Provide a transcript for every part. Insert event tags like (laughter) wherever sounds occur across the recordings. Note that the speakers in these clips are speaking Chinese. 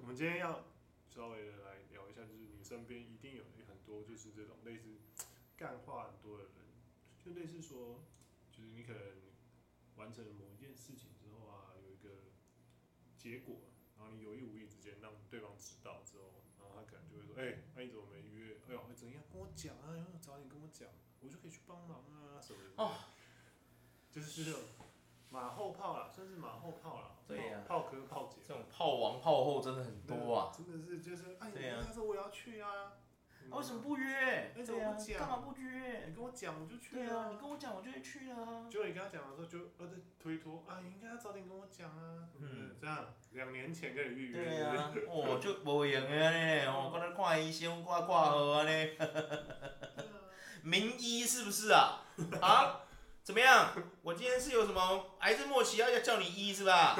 我们今天要稍微的来聊一下，就是你身边一定有很多就是这种类似干话很多的人，就类似说，就是你可能完成了某一件事情之后啊，有一个结果，然后你有意无意之间让对方知道之后，然后他可能就会说，哎、欸，那你怎么没约？哎呦，会怎样？跟我讲啊，要早点跟我讲，我就可以去帮忙啊什么的。哦，就是这种。马后炮啦，算是马后炮啦。对呀、啊。炮哥炮姐。这种炮王炮后真的很多啊。真的是就是，哎，他说我要去啊。为什么不约？为什么不讲？干嘛不约？你跟我讲我就去。对啊，你跟我讲我就会去啊。就你跟他讲的时候就呃在推脱啊，你应该要早点跟我讲啊。嗯。这样，两年前跟你预约。对啊。(laughs) 哦，就无用的呢，哦，跟他看医生挂挂号啊呢。名医是不是啊？啊？怎么样？我今天是有什么癌症末期要要叫你医是吧？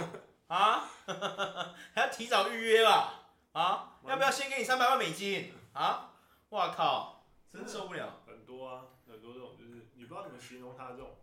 啊，(laughs) 还要提早预约吧？啊，要不要先给你三百万美金？啊，哇靠，真受不了。很多啊，很多这种就是你不知道怎么形容他这种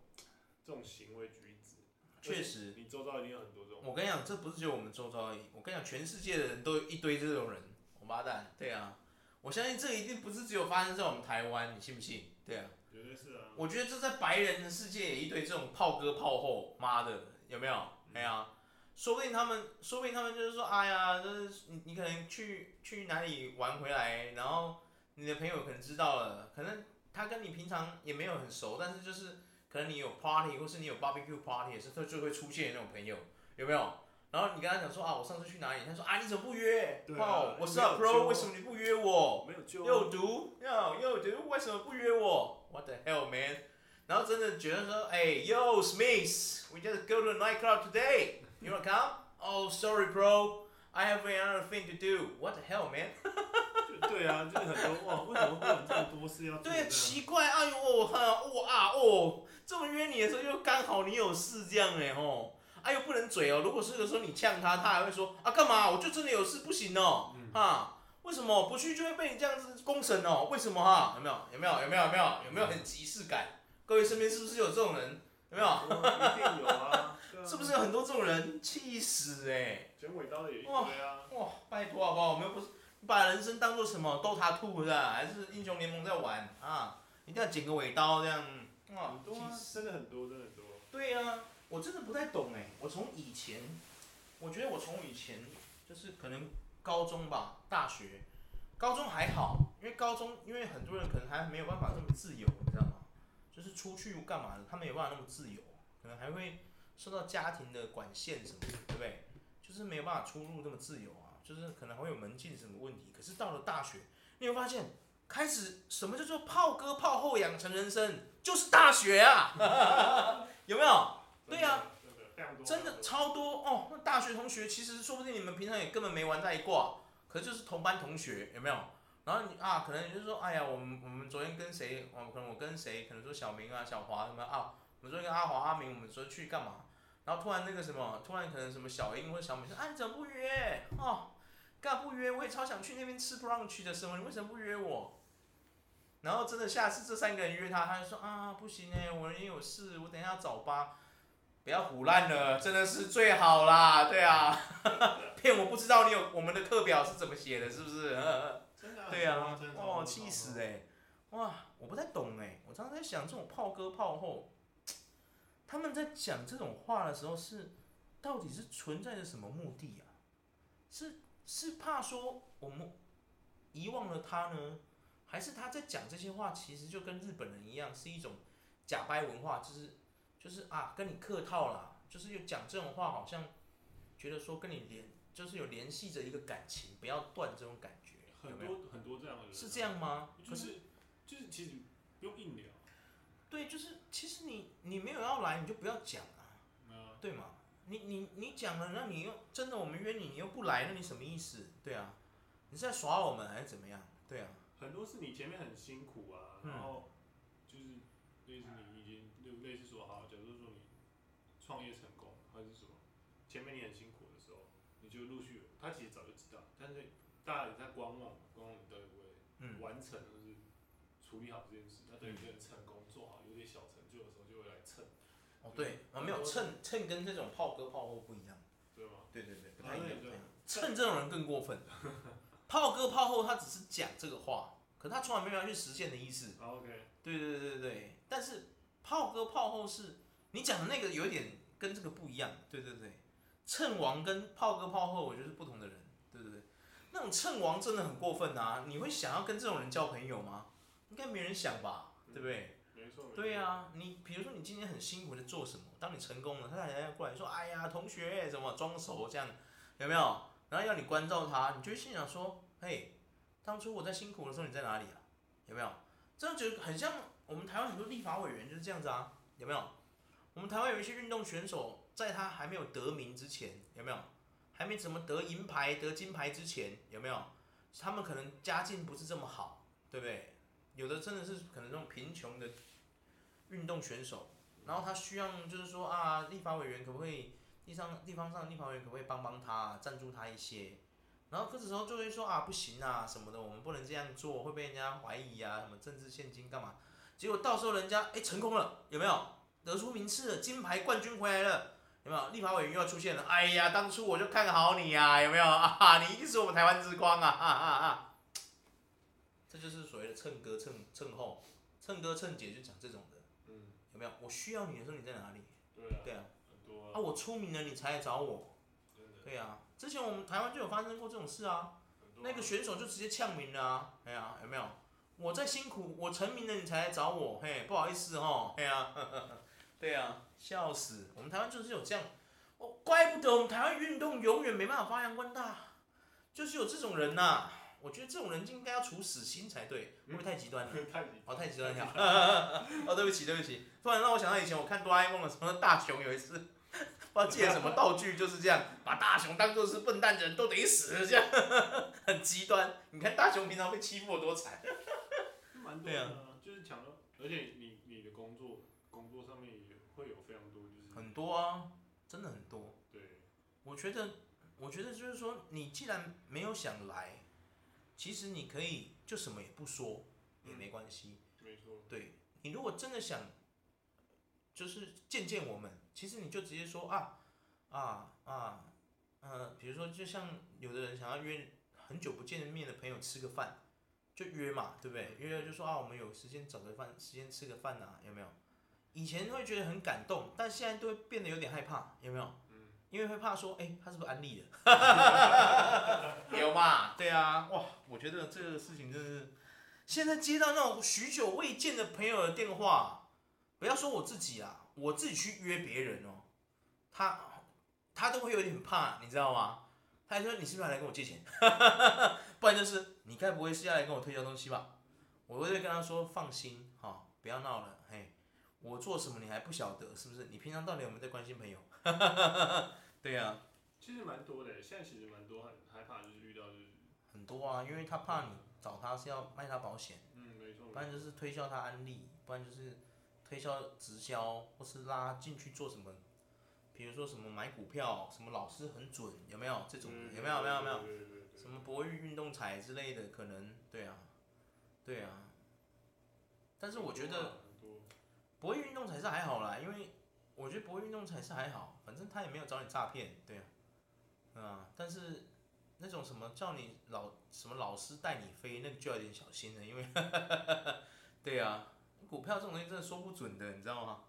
这种行为举止。确实，你周遭一定有很多这种。我跟你讲，这不是只有我们周遭而已。我跟你讲，全世界的人都有一堆这种人，王八蛋。对啊，我相信这一定不是只有发生在我们台湾，你信不信？对啊。绝对是啊！我觉得这在白人的世界也一堆这种炮哥炮后，妈的，有没有？哎呀、嗯，说不定他们，说不定他们就是说，哎呀，就是你你可能去去哪里玩回来，然后你的朋友可能知道了，可能他跟你平常也没有很熟，但是就是可能你有 party 或是你有 barbecue party 也是他就会出现那种朋友，有没有？然后你跟他讲说啊，我上次去哪里？他说啊，你怎么不约？哦，我是 bro，为什么你不约我？没有救。又毒，又又毒，为什么不约我？What the hell, man？然后真的觉得说，哎，Yo, Smith，we just go to the nightclub today. You wanna come? Oh, sorry, bro. I have another thing to do. What the hell, man？对啊，就是很多哇，为什么会有这么多事要做？对，奇怪，哎呦，我哈，我啊，哦，这么约你的时候，又刚好你有事这样哎吼。哎呦，不能嘴哦！如果是有时候你呛他，他还会说啊，干嘛？我就真的有事不行哦，嗯、哈？为什么不去就会被你这样子公审哦？为什么哈？有没有？有没有？有没有？有没有？有没有很即视感？各位身边是不是有这种人？有没有？一定有啊！是不是有很多这种人？气死哎、欸！剪尾刀的也一堆啊！哇，拜托好不好？我们又不是把人生当做什么 Dota 2是吧？还是英雄联盟在玩啊？一定要剪个尾刀这样？哇，很多啊！真的很多，真的很多。对呀、啊。我真的不太懂哎，我从以前，我觉得我从以前就是可能高中吧，大学，高中还好，因为高中因为很多人可能还没有办法这么自由，你知道吗？就是出去干嘛的，他没有办法那么自由，可能还会受到家庭的管限什么的，对不对？就是没有办法出入那么自由啊，就是可能会有门禁什么问题。可是到了大学，你会发现，开始什么叫做炮哥炮后养成人生，就是大学啊，(laughs) 有没有？对呀真的超多哦！那大学同学其实说不定你们平常也根本没玩在一挂，可是就是同班同学，有没有？然后你啊，可能你就说，哎呀，我们我们昨天跟谁？我可能我跟谁？可能说小明啊、小华什么啊？我们昨天跟阿华、阿明，我们说去干嘛？然后突然那个什么，突然可能什么小英或者小美说，啊，你怎么不约？哦，干嘛不约？我也超想去那边吃 brunch 的时候，你为什么不约我？然后真的下次这三个人约他，他就说啊，不行哎，我也有事，我等一下要早八。不要唬烂了，真的是最好啦，对啊，(laughs) 骗我不知道你有我们的课表是怎么写的，是不是？(laughs) 真的。对啊，哦，气死哎、欸！哇，我不太懂哎、欸，我常常在想，这种炮哥炮后，他们在讲这种话的时候是，到底是存在着什么目的啊？是是怕说我们遗忘了他呢，还是他在讲这些话，其实就跟日本人一样，是一种假掰文化，就是。就是啊，跟你客套啦，就是有讲这种话，好像觉得说跟你联，就是有联系着一个感情，不要断这种感觉。很多很多这样的人。是这样吗？就是就是其实不用硬聊。对，就是其实你你没有要来，你就不要讲啊。嗯。对吗？你你你讲了，那你又真的我们约你，你又不来，那你什么意思？对啊。你是在耍我们还是怎么样？对啊。很多是你前面很辛苦啊，然后就是类似你已经就类似说好。创业成功还是什么？前面你很辛苦的时候，你就陆续，他其实早就知道，但是大家也在观望，观望你到底会完成，或是处理好这件事。他等你很成功，做好有点小成就的时候，就会来蹭。哦，对，啊，没有蹭蹭跟这种炮哥炮后不一样。对吗？对对对，不太一样。蹭这种人更过分。(laughs) 炮哥炮后他只是讲这个话，可他从来没有要去实现的意思。OK。对对对对对，但是炮哥炮后是你讲的那个有点跟这个不一样。对对对，称王跟炮哥炮后我觉得是不同的人。对对对，那种称王真的很过分啊！你会想要跟这种人交朋友吗？应该没人想吧？对不对？没错。对呀，你比如说你今天很辛苦的做什么，当你成功了，他还要过来说：“哎呀，同学，怎么装熟这样？有没有？”然后要你关照他，你就会心想说：“嘿，当初我在辛苦的时候你在哪里啊？有没有？”这样觉得很像我们台湾很多立法委员就是这样子啊？有没有？我们台湾有一些运动选手，在他还没有得名之前，有没有？还没怎么得银牌、得金牌之前，有没有？他们可能家境不是这么好，对不对？有的真的是可能那种贫穷的运动选手，然后他需要就是说啊，立法委员可不可以？地上地方上立法委员可不可以帮帮他，赞助他一些？然后这时候就会说啊，不行啊什么的，我们不能这样做，会被人家怀疑啊，什么政治献金干嘛？结果到时候人家哎成功了，有没有？得出名次了，金牌冠军回来了，有没有？立法委员又要出现了，哎呀，当初我就看好你呀，有没有啊？你一定是我们台湾之光啊！啊啊啊！这就是所谓的蹭哥蹭蹭后，蹭哥蹭姐就讲这种的，嗯，有没有？我需要你的时候你在哪里？对啊，对啊。啊！啊我出名了，你才来找我。对呀、啊，之前我们台湾就有发生过这种事啊。啊那个选手就直接呛名了啊！哎呀，有没有？我在辛苦，我成名了，你才来找我。嘿，不好意思哦。哎呀，(laughs) 对呀、啊，笑死！我们台湾就是有这样，哦，怪不得我们台湾运动永远没办法发扬光大，就是有这种人呐、啊。我觉得这种人就应该要处死刑才对，会不会太极端了？(laughs) 太极哦，太极端了。(laughs) 哦，对不起，对不起。突然让我想到以前我看哆啦 A 梦的时候，大雄有一次。不知道借什么道具，就是这样，把大雄当做是笨蛋的人都得死，这样很极端。你看大雄平常被欺负有多惨。蛮多的、啊，就是强了，而且你你的工作工作上面也会有非常多，就是很多啊，真的很多。对，我觉得，我觉得就是说，你既然没有想来，其实你可以就什么也不说，也没关系。没错。对，你如果真的想。就是见见我们，其实你就直接说啊啊啊，呃，比如说就像有的人想要约很久不见面的朋友吃个饭，就约嘛，对不对？约了就说啊，我们有时间找个饭时间吃个饭呐，有没有？以前会觉得很感动，但现在都会变得有点害怕，有没有？嗯。因为会怕说，哎，他是不是安利的？(laughs) 有嘛？对啊，哇，我觉得这个事情真是，现在接到那种许久未见的朋友的电话。不要说我自己啊，我自己去约别人哦，他他都会有点怕，你知道吗？他还说，你是不是来跟我借钱？(laughs) 不然就是你该不会是要来跟我推销东西吧？我会跟他说，放心哈、哦，不要闹了，嘿，我做什么你还不晓得是不是？你平常到底有没有在关心朋友？(laughs) 对呀、啊，其实蛮多的，现在其实蛮多很害怕，就是遇到就是很多啊，因为他怕你找他是要卖他保险，嗯，没错，不然就是推销他安利，不然就是。推销直销，或是拉进去做什么？比如说什么买股票，什么老师很准，有没有这种？有没有？没有？没有？什么博裕运动彩之类的，可能对啊，对啊。但是我觉得博裕运动彩是还好啦，因为我觉得博裕运动彩是还好，反正他也没有找你诈骗，对啊，啊，但是那种什么叫你老什么老师带你飞，那个就要有点小心了，因为，(laughs) 对啊。股票这种东西真的说不准的，你知道吗？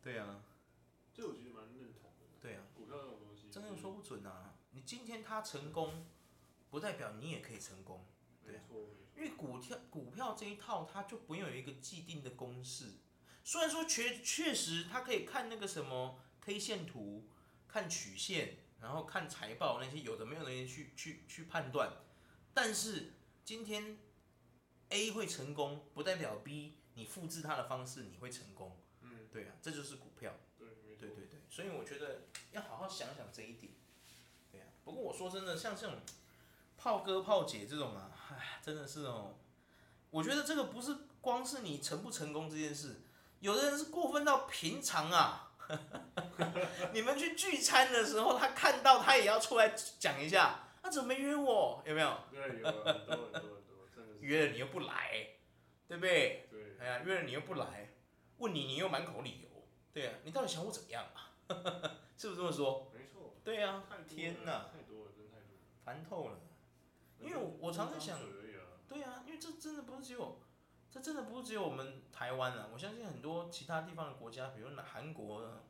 对呀、啊，这我其实蛮认同的。对呀、啊，股票这种东西真的说不准啊！你今天它成功，不代表你也可以成功。对、啊，因为股票股票这一套，它就不用有一个既定的公式。虽然说确确实它可以看那个什么 K 线图、看曲线，然后看财报那些有的没有的人去去去判断，但是今天 A 会成功，不代表 B。你复制它的方式，你会成功。嗯，对啊，这就是股票。对，对对对，所以我觉得要好好想想这一点。对啊，不过我说真的，像这种炮哥炮姐这种啊，唉，真的是哦。我觉得这个不是光是你成不成功这件事，有的人是过分到平常啊。(laughs) 你们去聚餐的时候，他看到他也要出来讲一下，他怎么没约我？有没有？对，有很多很多很多，真的是。约了你又不来，对不对？哎呀，约了你又不来，问你你又满口理由，对呀、啊，你到底想我怎样啊？(laughs) 是不是这么说？没错。对呀、啊。天哪！太多了，真太多了。烦透了。因为我我常常想，对啊，因为这真的不是只有，这真的不是只有我们台湾啊，我相信很多其他地方的国家，比如韩国啊，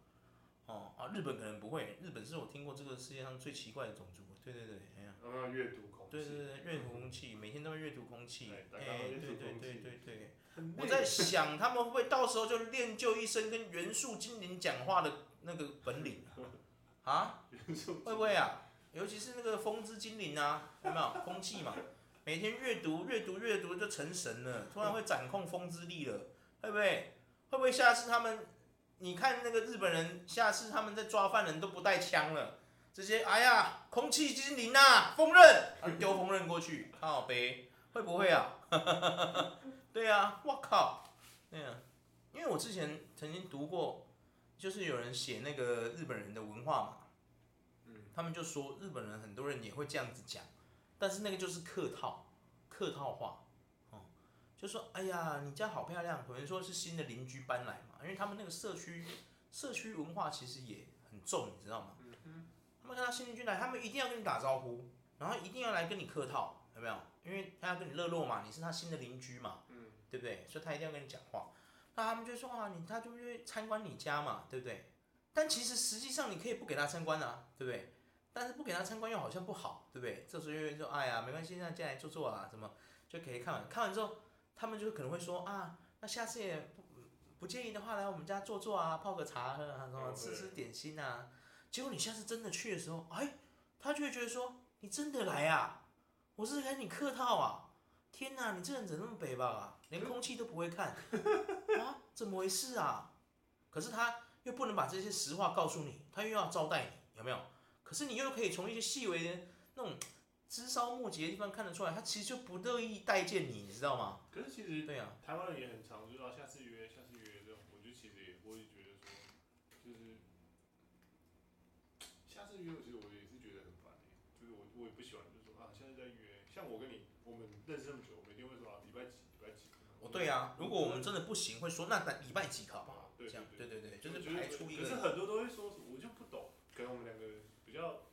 日本可能不会，日本是我听过这个世界上最奇怪的种族。对对对，哎呀，阅读空气，对对对，阅读空气，每天都会阅读空气，哎，对对对对对。累我在想，他们会不会到时候就练就一身跟元素精灵讲话的那个本领啊？(laughs) 会不会啊？尤其是那个风之精灵啊，有没有？空气嘛，每天阅读阅读阅读就成神了，突然会掌控风之力了，会不会？会不会下次他们？你看那个日本人，下次他们在抓犯人都不带枪了。直接哎呀，空气精灵呐，锋刃，丢锋刃过去，靠呗，会不会啊？(laughs) 对啊，我靠，对啊，因为我之前曾经读过，就是有人写那个日本人的文化嘛，嗯，他们就说日本人很多人也会这样子讲，但是那个就是客套，客套话，哦，就说哎呀，你家好漂亮，可能说是新的邻居搬来嘛，因为他们那个社区社区文化其实也很重，你知道吗？他们看到新邻居来，他们一定要跟你打招呼，然后一定要来跟你客套，有没有？因为他要跟你热络嘛，你是他新的邻居嘛，嗯，对不对？所以他一定要跟你讲话。那他们就说啊，你他就会参观你家嘛，对不对？但其实实际上你可以不给他参观啊，对不对？但是不给他参观又好像不好，对不对？这时候又说，哎呀，没关系，那进来坐坐啊，什么就可以看完。看完之后，他们就可能会说啊，那下次也不不介意的话，来我们家坐坐啊，泡个茶喝啊，什么吃吃点心啊。结果你下次真的去的时候，哎，他就会觉得说，你真的来啊？我是跟你客套啊！天哪，你这人怎么那么北吧啊？连空气都不会看 (laughs) 啊？怎么回事啊？可是他又不能把这些实话告诉你，他又要招待你，有没有？可是你又可以从一些细微的那种枝梢末节的地方看得出来，他其实就不乐意待见你，你知道吗？可是其实对啊，台湾人也很常知道下次约，下次约这种，我觉得其实也我也觉得说，就是。下次约，其实我也是觉得很烦，就是我我也不喜欢，就是说啊，现在在约，像我跟你，我们认识这么久，我们一定会说啊，礼拜几，礼拜几。哦，对啊，如果我们真的不行，会说那等礼拜几好不好？对，这样，对对对，就是排除一个。可是很多都会说，我就不懂，可能我们两个比较。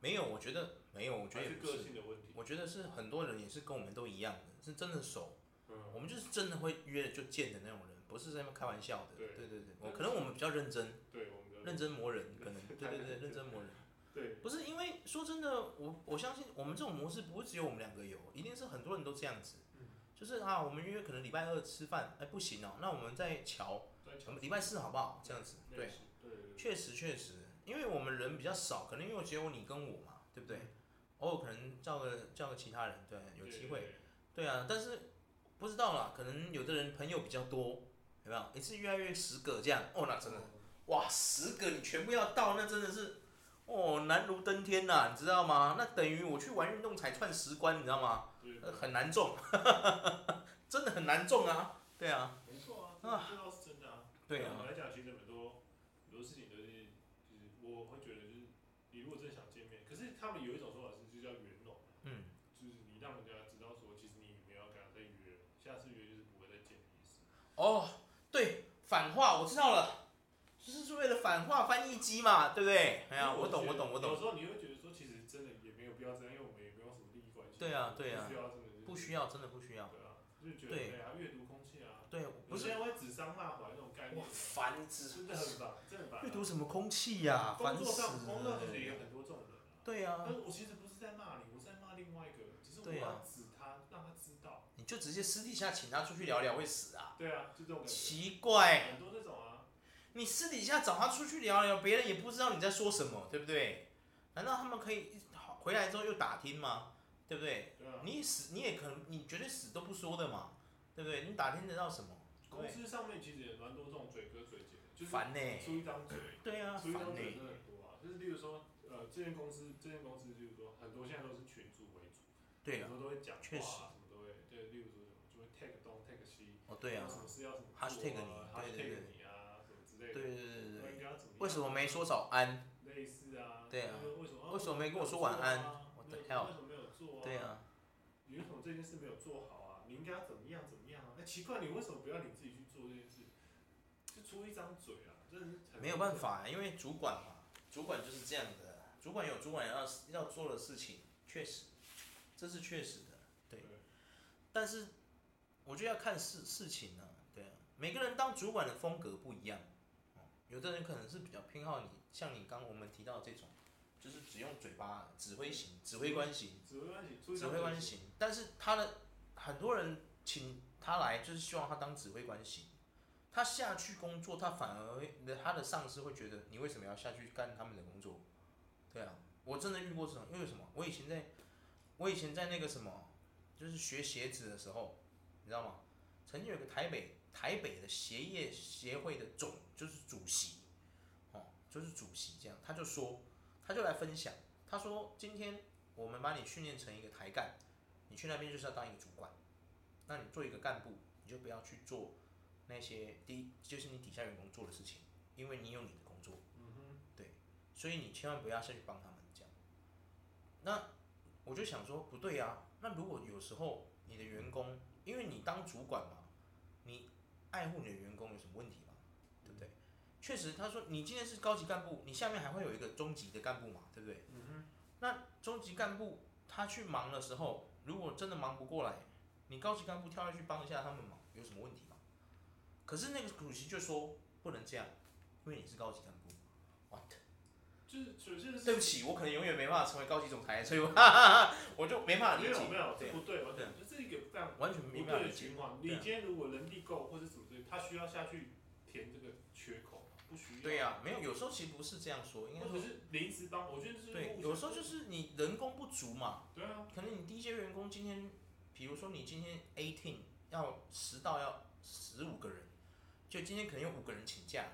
没有，我觉得没有，我觉得是个性的问题。我觉得是很多人也是跟我们都一样的，是真的熟。嗯。我们就是真的会约就见的那种人，不是在那开玩笑的。对对对对，我可能我们比较认真。对。认真磨人，可能对对对，(laughs) 认真磨人。对，不是因为说真的，我我相信我们这种模式不会只有我们两个有，一定是很多人都这样子。就是啊，我们约可能礼拜二吃饭，哎不行哦，那我们再瞧，我们礼拜四好不好？这样子，对，确实确实，因为我们人比较少，可能因为只有你跟我嘛，对不对？偶尔可能叫个叫个其他人，对，有机会，对啊，但是不知道啦，可能有的人朋友比较多，有没有？一次越来越十个这样，哦，那真的。哇，十个你全部要到，那真的是，哦，难如登天呐、啊，你知道吗？那等于我去玩运动才串十关，你知道吗？对很难中，(laughs) 真的很难中啊。对啊。没错啊，这倒是真的啊。对啊。来讲，其实很多很多事情都是，就是我会觉得，就是你如果真的想见面，可是他们有一种说法是，就叫圆融。嗯。就是你让人家知道说，其实你没有跟他再约，下次约就是不会再见的意思。哦，对，反话我知道了。就是是为了反话翻译机嘛，对不对？哎呀，我懂，我懂，我懂。有时候你会觉得说，其实真的也没有必要这样，因为我们也没有什么利益关系。对啊，对啊。不需要，真的不需要。对啊，就觉得对啊，阅读空气啊。对，不是。现在会指桑骂槐那种概念。烦死。真的很烦，真的很烦。阅读什么空气呀？工作上，工作上其实也有很多这种人。对啊。但是我其实不是在骂你，我是在骂另外一个人，只是我要指他，让他知道。你就直接私底下请他出去聊聊，会死啊？对啊，就这种感觉。奇怪。很多这种啊。你私底下找他出去聊聊，别人也不知道你在说什么，对不对？难道他们可以回来之后又打听吗？对不对？对啊。你死你也可能，你绝对死都不说的嘛，对不对？你打听得到什么？公司上面其实也蛮多这种嘴哥嘴姐，就是烦呢。出一张嘴。对啊。出一张嘴真的很多啊，就是例如说，呃，这间公司，这间公司就是说，很多现在都是群主为主，对啊，很多都会讲话，什么都会，对，例如说什么就会 take 东 take 西，哦对啊，什么事要什么做啊，对对对。对对对对对，为什么没说早安？类似啊。对啊。为什么没跟我说晚安？我的 hell。为什么没有做啊？对啊。你为什么这件事没有做好啊？你应该要怎么样怎么样啊？那奇怪，你为什么不要你自己去做这件事？就出一张嘴啊，真的是。没有办法，因为主管嘛，主管就是这样的。主管有主管要要做的事情，确实，这是确实的，对。对但是，我觉得要看事事情呢、啊，对啊，每个人当主管的风格不一样，有的人可能是比较偏好你，像你刚我们提到的这种，就是只用嘴巴指挥型、指挥官型、指挥官型、指挥官型，但是他的很多人请他来就是希望他当指挥官型。他下去工作，他反而他的上司会觉得你为什么要下去干他们的工作？对啊，我真的遇过这种，因为什么？我以前在，我以前在那个什么，就是学鞋子的时候，你知道吗？曾经有个台北台北的鞋业协会的总就是主席，哦，就是主席这样，他就说，他就来分享，他说今天我们把你训练成一个台干，你去那边就是要当一个主管，那你做一个干部，你就不要去做。那些第一就是你底下员工做的事情，因为你有你的，所以你千万不要下去帮他们这样。那我就想说，不对啊，那如果有时候你的员工，因为你当主管嘛，你爱护你的员工有什么问题吗？对不对？确实，他说你今天是高级干部，你下面还会有一个中级的干部嘛，对不对？嗯哼，那中级干部他去忙的时候，如果真的忙不过来，你高级干部跳下去帮一下他们忙，有什么问题吗？可是那个主席就说不能这样，因为你是高级干部。What？就是首先是对不起，我可能永远没办法成为高级总裁，所以我哈哈哈我就没办法理解。没有没有，对不对，对，这是一个非常完全不对的情况。你今天如果人力够或者什么之类，他需要下去填这个缺口，不需要。对呀、啊，没有，有时候其实不是这样说，应该说是临时帮。我觉得是对，有时候就是你人工不足嘛。对啊。可能你第一阶员工今天，比如说你今天 eighteen 要十到要十五个人。就今天可能有五个人请假，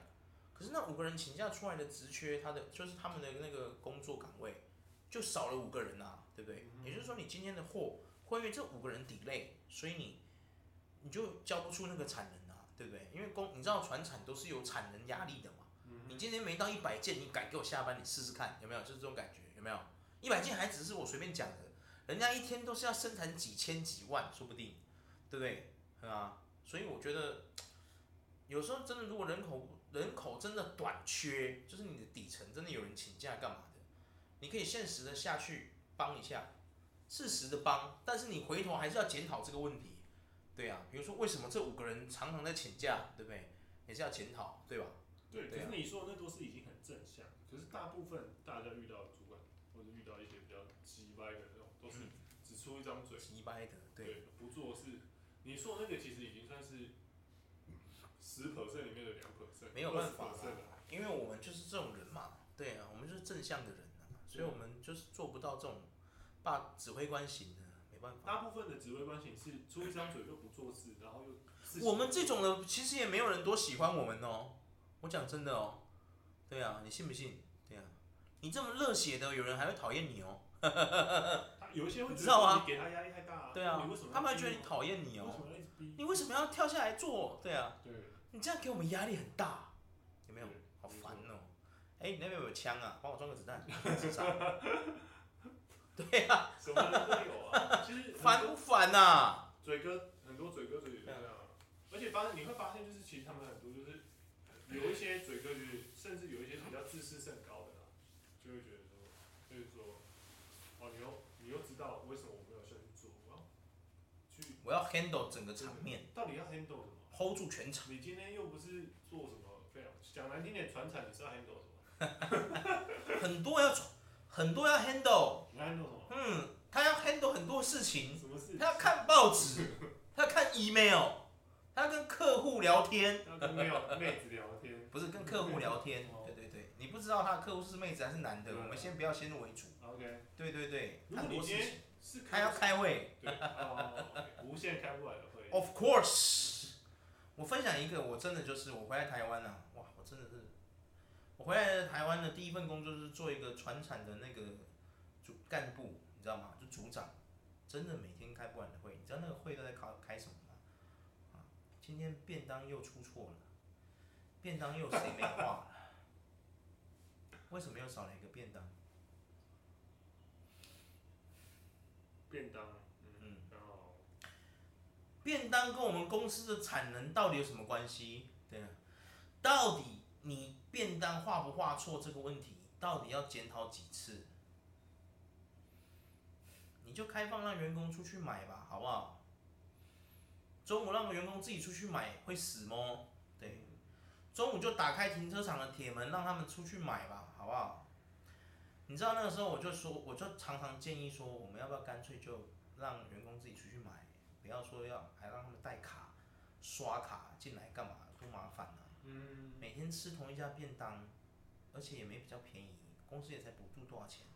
可是那五个人请假出来的职缺，他的就是他们的那个工作岗位就少了五个人啊，对不对？嗯、也就是说，你今天的货会因为这五个人 delay，所以你你就交不出那个产能啊，对不对？因为工你知道船产都是有产能压力的嘛。嗯、你今天没到一百件，你敢给我下班？你试试看有没有？就是这种感觉有没有？一百件还只是我随便讲的，人家一天都是要生产几千几万，说不定，对不对？是吧？所以我觉得。有时候真的，如果人口人口真的短缺，就是你的底层真的有人请假干嘛的，你可以现实的下去帮一下，适时的帮，但是你回头还是要检讨这个问题，对啊，比如说为什么这五个人常常在请假，对不对？也是要检讨，对吧？对，可是你说的那都是已经很正向，可是大部分大家遇到的主管或者遇到一些比较鸡歪的那种，都是只出一张嘴，鸡歪的，对，对，不做事。你说的那个其实已经算是。十 percent 里面的两 percent，没有办法，因为我们就是这种人嘛，对啊，我们就是正向的人啊，所以我们就是做不到这种霸指挥官型的，没办法。大部分的指挥官型是出一张嘴就不做事，然后又。我们这种的其实也没有人多喜欢我们哦，我讲真的哦，对啊，你信不信？对啊，你这么热血的，有人还会讨厌你哦。(laughs) 有一些会知道啊，给他压力太大，对啊，他们还觉得你讨厌你哦，你为什么要跳下来做？对啊。对。你这样给我们压力很大，有没有？好烦哦、喔！哎、欸，你那边有没有枪啊？帮我装个子弹。(laughs) 对啊，什么人都有啊。其实烦不烦呐、啊？嘴哥很多嘴哥嘴哥这样，而且发现你会发现，就是其实他们很多就是有一些嘴哥，就是甚至有一些比较自视甚高的啦，就会觉得说，就是说，哦，你又你又知道为什么我没有下去做，我要去，我要 handle 整个场面，到底要 handle 什么？hold 住全场。你今天又不是做什么非常讲难听点，传产你是要 handle 什么？(laughs) 很多要传，很多要 handle。你要 handle 什么？嗯，他要 handle 很多事情。什么事？他要看报纸，他要看 email，他要跟客户聊天。要跟妹妹子聊天。不是跟客户聊天。对对对，你不知道他的客户是妹子还是男的，我们先不要先入为主。OK。对对对，很多事情。他要开会。对。无限开不完的会。Of course。我分享一个，我真的就是我回来台湾了，哇，我真的是，我回来台湾的第一份工作是做一个传产的那个主干部，你知道吗？就组长，真的每天开不完的会，你知道那个会都在开开什么吗？啊，今天便当又出错了，便当又谁没画了？为什么又少了一个便当？便当。便当跟我们公司的产能到底有什么关系？对啊，到底你便当画不画错这个问题，到底要检讨几次？你就开放让员工出去买吧，好不好？中午让员工自己出去买会死吗？对，中午就打开停车场的铁门让他们出去买吧，好不好？你知道那个时候我就说，我就常常建议说，我们要不要干脆就让员工自己出去买，不要说要还让他们带卡、刷卡进来干嘛，多麻烦啊！嗯，每天吃同一家便当，而且也没比较便宜，公司也才补助多少钱？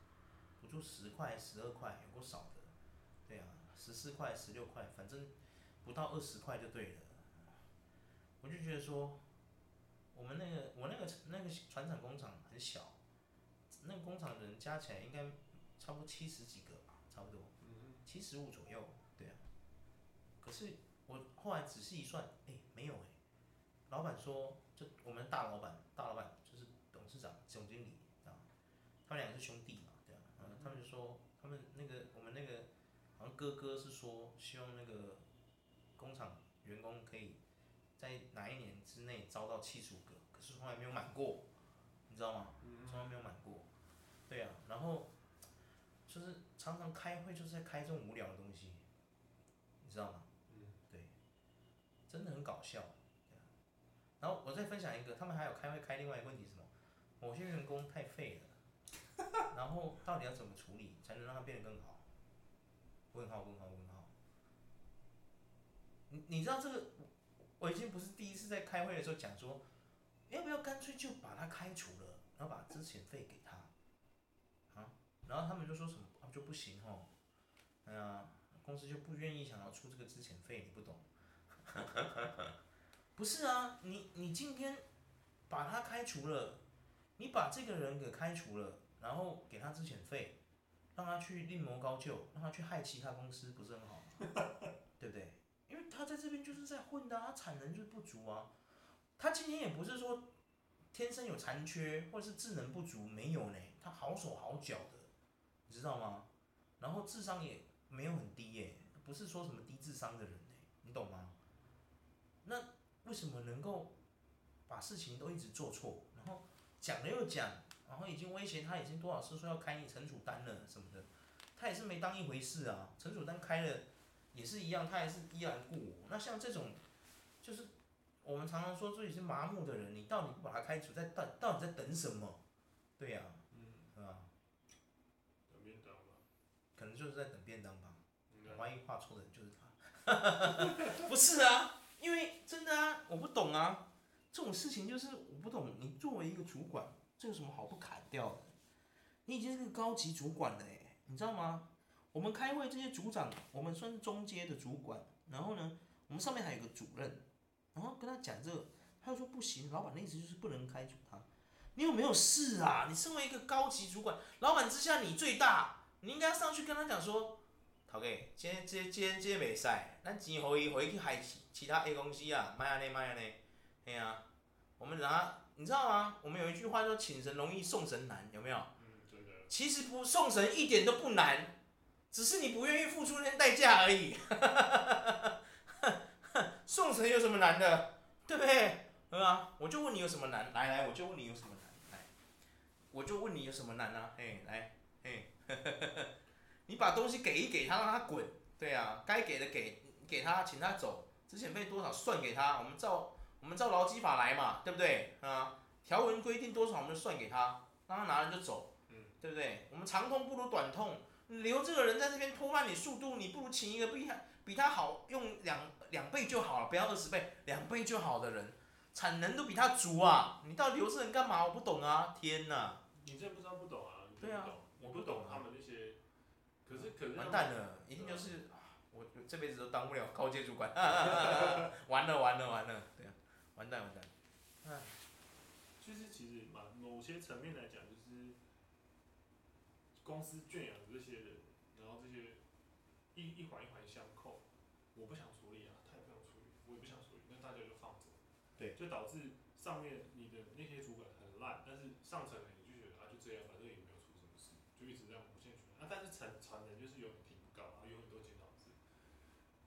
补助十块、十二块，有够少的。对啊，十四块、十六块，反正不到二十块就对了。我就觉得说，我们那个我那个那个船厂工厂很小，那个工厂人加起来应该差不多七十几个吧，差不多，七十五左右。可是我后来仔细一算，哎，没有哎。老板说，就我们大老板，大老板就是董事长、总经理啊，他们两个是兄弟嘛，对啊，嗯，他们就说，他们那个我们那个好像哥哥是说，希望那个工厂员工可以在哪一年之内招到七十五个，可是从来没有满过，你知道吗？从来没有满过，对啊，然后就是常常开会就是在开这种无聊的东西，你知道吗？搞笑。然后我再分享一个，他们还有开会开另外一个问题是什么？某些员工太废了，然后到底要怎么处理才能让他变得更好？问号问号问号。你你知道这个？我已经不是第一次在开会的时候讲说，要不要干脆就把他开除了，然后把资遣费给他？啊？然后他们就说什么？啊就不行哦。哎呀，公司就不愿意想要出这个资遣费，你不懂。(laughs) 不是啊，你你今天把他开除了，你把这个人给开除了，然后给他资遣费，让他去另谋高就，让他去害其他公司，不是很好吗？(laughs) 对不对？因为他在这边就是在混的，他产能就是不足啊。他今天也不是说天生有残缺或者是智能不足，没有呢，他好手好脚的，你知道吗？然后智商也没有很低耶，不是说什么低智商的人呢，你懂吗？那。为什么能够把事情都一直做错，然后讲了又讲，然后已经威胁他已经多少次说要开你惩处单了什么的，他也是没当一回事啊。惩处单开了也是一样，他还是依然故我。那像这种，就是我们常常说自己是麻木的人，你到底不把他开除，在到到底在等什么？对呀、啊，嗯，是吧？等便当吧。可能就是在等便当吧。我怀疑画错的人就是他。(laughs) 不是啊。因为真的啊，我不懂啊，这种事情就是我不懂。你作为一个主管，这有什么好不砍掉的？你已经是个高级主管了诶，你知道吗？我们开会这些组长，我们算是中阶的主管，然后呢，我们上面还有个主任，然后跟他讲这个，他就说不行，老板的意思就是不能开除他。你有没有事啊？你身为一个高级主管，老板之下你最大，你应该上去跟他讲说。OK，今天今天今天袂使，咱钱互伊，互伊去害其他 A 公司啊，卖安尼卖安尼，嘿啊，我们拿，你知道吗？我们有一句话说，请神容易送神难，有没有？嗯，对的。其实不送神一点都不难，只是你不愿意付出那些代价而已。(laughs) 送神有什么难的？对不对？对吧？我就问你有什么难？来来，我就问你有什么难？来，我就问你有什么难啊？嘿，来，嘿。你把东西给一给他，让他滚，对啊，该给的给给他，请他走，之前费多少算给他，我们照我们照劳基法来嘛，对不对啊？条文规定多少，我们就算给他，让他拿了就走，嗯，对不对？我们长痛不如短痛，留这个人在这边拖慢你速度，你不如请一个比他比他好用两两倍就好了，不要二十倍，两倍就好的人，产能都比他足啊，你到底留这人干嘛？我不懂啊，天哪！你这不知道不懂啊？对啊，我不懂他们。可是可是完蛋了，一定就是我这辈子都当不了 (laughs) 高阶主管，(laughs) 完了完了完了，对啊，完蛋完蛋。唉，其实其实嘛，某些层面来讲，就是公司圈养的这些人，然后这些一一环一环相扣，我不想处理啊，他也不想处理，我也不想处理，那大家就放着。对。就导致上面你的那些主管很烂，但是上层你就觉得啊就这样，反正也没有出什么事，就一直这样无限循环。啊，但是层层。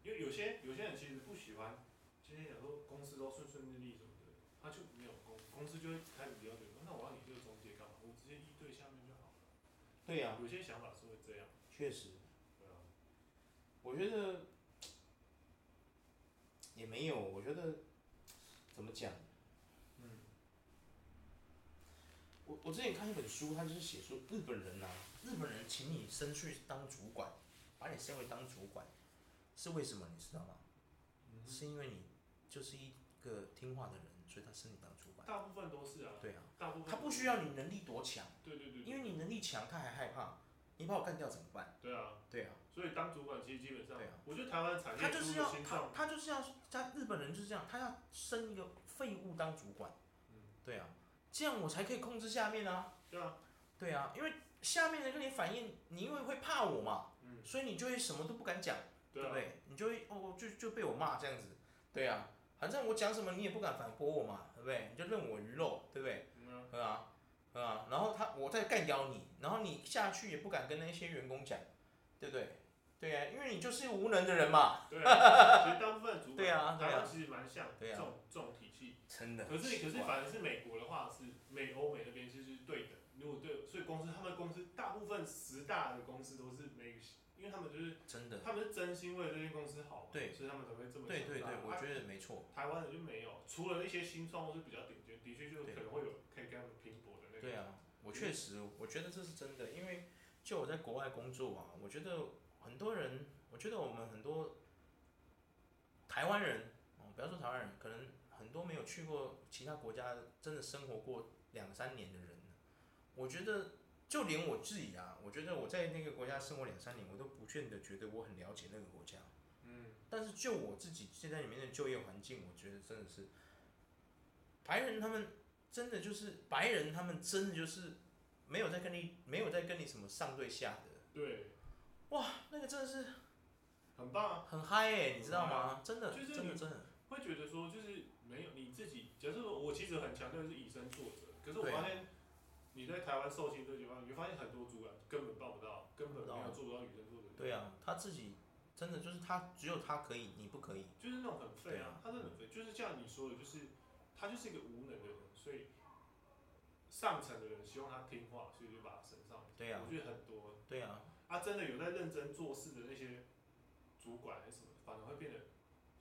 因为有些有些人其实不喜欢，今天讲说公司都顺顺利利什么的，他就没有公公司就会开始比较觉得，那我要你这个中介干嘛？我直接一对下面就好了对呀、啊，有些想法是会这样。确实。对啊。我觉得也没有，我觉得怎么讲？嗯。我我之前看一本书，他就是写说日本人呐、啊，日本人请你升去当主管，把你升为当主管，是为什么？你知道吗？嗯、是因为你就是一个听话的人，所以他升你当主管。大部分都是啊。对啊。大部分。他不需要你能力多强。对对对，对。因为你能力强，他还害怕，你把我干掉怎么办？对啊。对啊。所以当主管其实基本上，对啊。我觉得台湾产业他就是要他他就是要他日本人就是这样，他要升一个废物当主管。嗯。对啊。这样我才可以控制下面啊。对啊。对啊，因为下面人跟你反应，你因为会怕我嘛，嗯，所以你就会什么都不敢讲，对，啊、对不对？你就会哦，就就被我骂这样子，对啊，反正我讲什么你也不敢反驳我嘛，对不对？你就任我鱼肉，对不对？嗯，对啊，对啊，然后他我再干掉你，然后你下去也不敢跟那些员工讲，对不对？对啊，因为你就是一个无能的人嘛。对啊，其实大部分主管，对啊，台湾其实蛮像这种这种体系。真的。可是可是反而是美国的话是美欧美那边其实是对的。如果对，所以公司他们公司大部分十大的公司都是每，因为他们就是真的，他们是真心为了这间公司好，对，所以他们才会这么对对对，我觉得没错。台湾人就没有，除了一些新创或是比较顶尖，的确就可能会有可以跟他们拼搏的那个。对啊，我确实我觉得这是真的，因为就我在国外工作啊，我觉得很多人，我觉得我们很多台湾人，哦，不要说台湾人，可能很多没有去过其他国家，真的生活过两三年的人。我觉得，就连我自己啊，我觉得我在那个国家生活两三年，我都不见得觉得我很了解那个国家。嗯。但是就我自己现在里面的就业环境，我觉得真的是，白人他们真的就是白人，他们真的就是没有在跟你没有在跟你什么上对下的。对。哇，那个真的是很棒啊，很嗨哎，你知道吗？真的，就是真的真的。会觉得说，就是没有你自己，假设说我其实很强调是以身作则，可是我发现。你在台湾受薪这个情况，你会发现很多主管根本办不到，根本没有做不到以身作则。对啊，他自己真的就是他，只有他可以，你不可以。就是那种很废啊，他真的很废，就是像你说的，就是他就是一个无能的人，所以上层的人希望他听话，所以就把他升上。对啊。我觉得很多。对啊。啊，真的有在认真做事的那些主管还是什么，反而会变得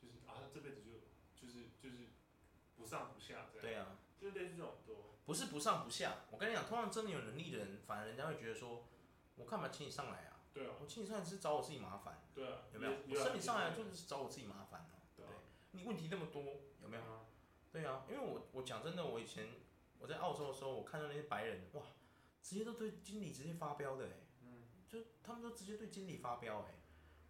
就是啊，他这辈子就就是就是不上不下这样。对啊。就是类似这种多。不是不上不下，我跟你讲，通常真的有能力的人，反而人家会觉得说，我干嘛请你上来啊？对啊。我请你上来是找我自己麻烦。对啊。有没有？我升你上来就是找我自己麻烦啊。对。你问题那么多，有没有？对啊，因为我我讲真的，我以前我在澳洲的时候，我看到那些白人，哇，直接都对经理直接发飙的哎。嗯。就他们都直接对经理发飙哎。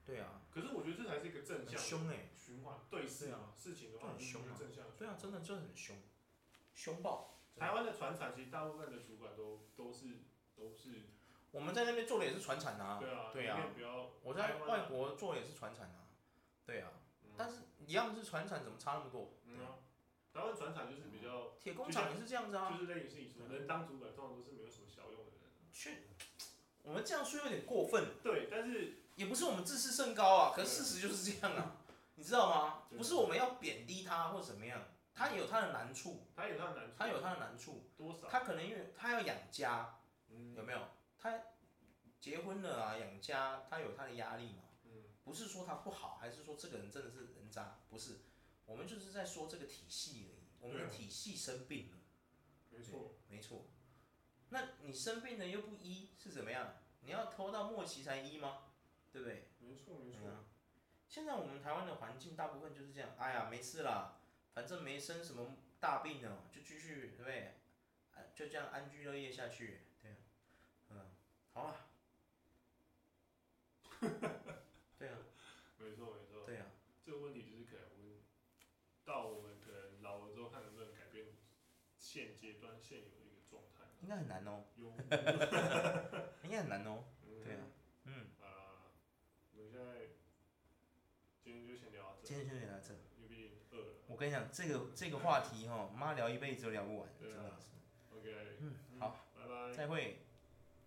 对啊。可是我觉得这才是一个正向。凶哎。循环对事啊，事情的话很凶啊。正向。对啊，真的就很凶。凶暴。台湾的船厂其实大部分的主管都都是都是，我们在那边做的也是船产啊。对啊。对啊。我在外国做的也是船产啊。对啊。但是一样是船产，怎么差那么多？嗯啊。台湾船产就是比较。铁工厂也是这样子啊。就是类似你说，能当主管通常都是没有什么小用的人。去，我们这样说有点过分。对，但是也不是我们自视甚高啊，可是事实就是这样啊，(laughs) 你知道吗？不是我们要贬低他或怎么样。他有他的难处，他有他的难处，他有他的难处，多少？他可能因为他要养家，嗯，有没有？他结婚了啊，养家，他有他的压力嘛，嗯，不是说他不好，还是说这个人真的是人渣？不是，我们就是在说这个体系而已，我们的体系生病了，没错，没错。那你生病了又不医是怎么样？你要拖到末期才医吗？对不对？没错没错。现在我们台湾的环境大部分就是这样，哎呀，没事啦。反正没生什么大病呢，就继续对不对？就这样安居乐业下去，对啊，嗯，好啊。(laughs) 对啊。没错没错。对啊。这个问题就是可能我们到我们可能老了之后，看能不能改变现阶段现有。应该很难哦。(laughs) 应该很难哦。对啊。嗯。啊，我们现在今天就先聊到这。今天就先聊到这。我我跟你讲，这个这个话题哈，妈聊一辈子都聊不完，真的是。OK，嗯，好，拜拜，再会。